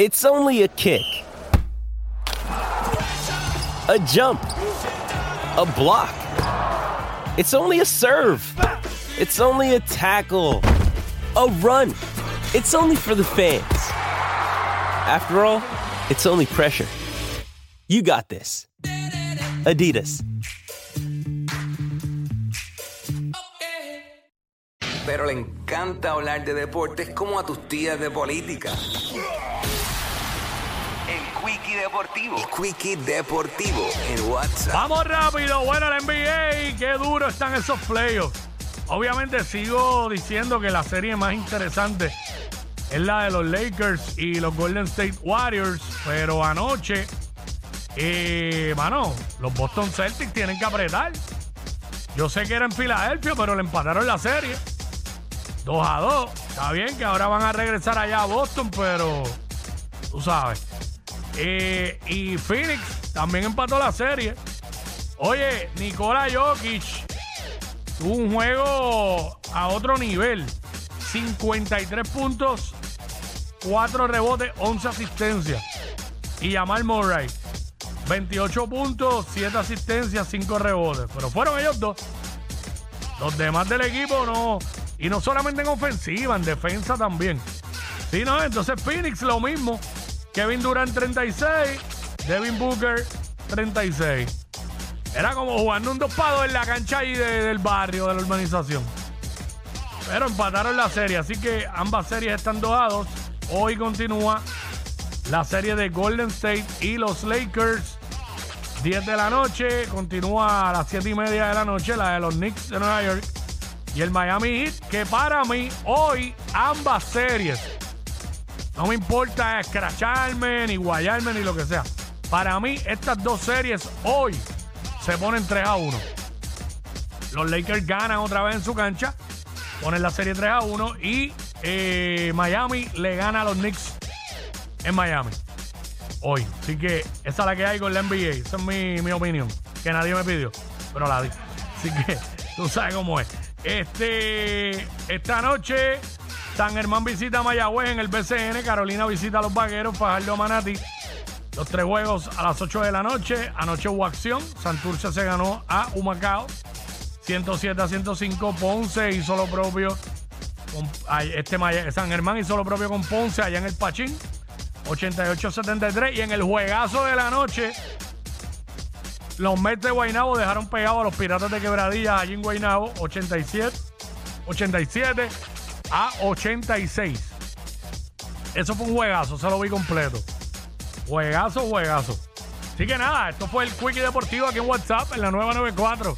It's only a kick, a jump, a block. It's only a serve. It's only a tackle, a run. It's only for the fans. After all, it's only pressure. You got this. Adidas. Pero le encanta hablar de deportes como a tus tías de política. Quickie Deportivo. El Quickie Deportivo en WhatsApp. Vamos rápido, bueno, la NBA, qué duro están esos playoffs. Obviamente sigo diciendo que la serie más interesante es la de los Lakers y los Golden State Warriors, pero anoche, eh, mano, los Boston Celtics tienen que apretar. Yo sé que era en Filadelfia, pero le empataron la serie. 2 a 2. Está bien que ahora van a regresar allá a Boston, pero tú sabes. Eh, y Phoenix también empató la serie. Oye, Nikola Jokic tuvo un juego a otro nivel. 53 puntos, 4 rebotes, 11 asistencias. Y Jamal Murray, 28 puntos, 7 asistencias, 5 rebotes. Pero fueron ellos dos. Los demás del equipo no. Y no solamente en ofensiva, en defensa también. Sí, no, entonces Phoenix lo mismo. Kevin Durant 36, Devin Booker 36. Era como jugando un dopado en la cancha ahí de- del barrio, de la urbanización. Pero empataron la serie, así que ambas series están 2 a 2. Hoy continúa la serie de Golden State y los Lakers. 10 de la noche, continúa a las 7 y media de la noche la de los Knicks de Nueva York y el Miami Heat, que para mí hoy ambas series, no me importa escracharme, ni guayarme, ni lo que sea. Para mí estas dos series hoy se ponen 3 a 1. Los Lakers ganan otra vez en su cancha, ponen la serie 3 a 1 y eh, Miami le gana a los Knicks en Miami hoy. Así que esa es la que hay con la NBA. Esa es mi, mi opinión. Que nadie me pidió, pero la di. Así que tú sabes cómo es. Este, esta noche, San Germán visita a Mayagüez en el BCN. Carolina visita a los Vaqueros, Fajardo a Manati. Los tres juegos a las 8 de la noche. Anoche hubo acción. Santurce se ganó a Humacao. 107 a 105. Ponce hizo lo propio. este San Germán hizo lo propio con Ponce allá en el Pachín. 88-73 y en el juegazo de la noche los Mets de Guaynabo dejaron pegados a los Piratas de Quebradillas allí en Guaynabo 87 87 a 86 eso fue un juegazo, se lo vi completo. Juegazo, juegazo. Así que nada, esto fue el Quickie Deportivo aquí en WhatsApp en la nueva 94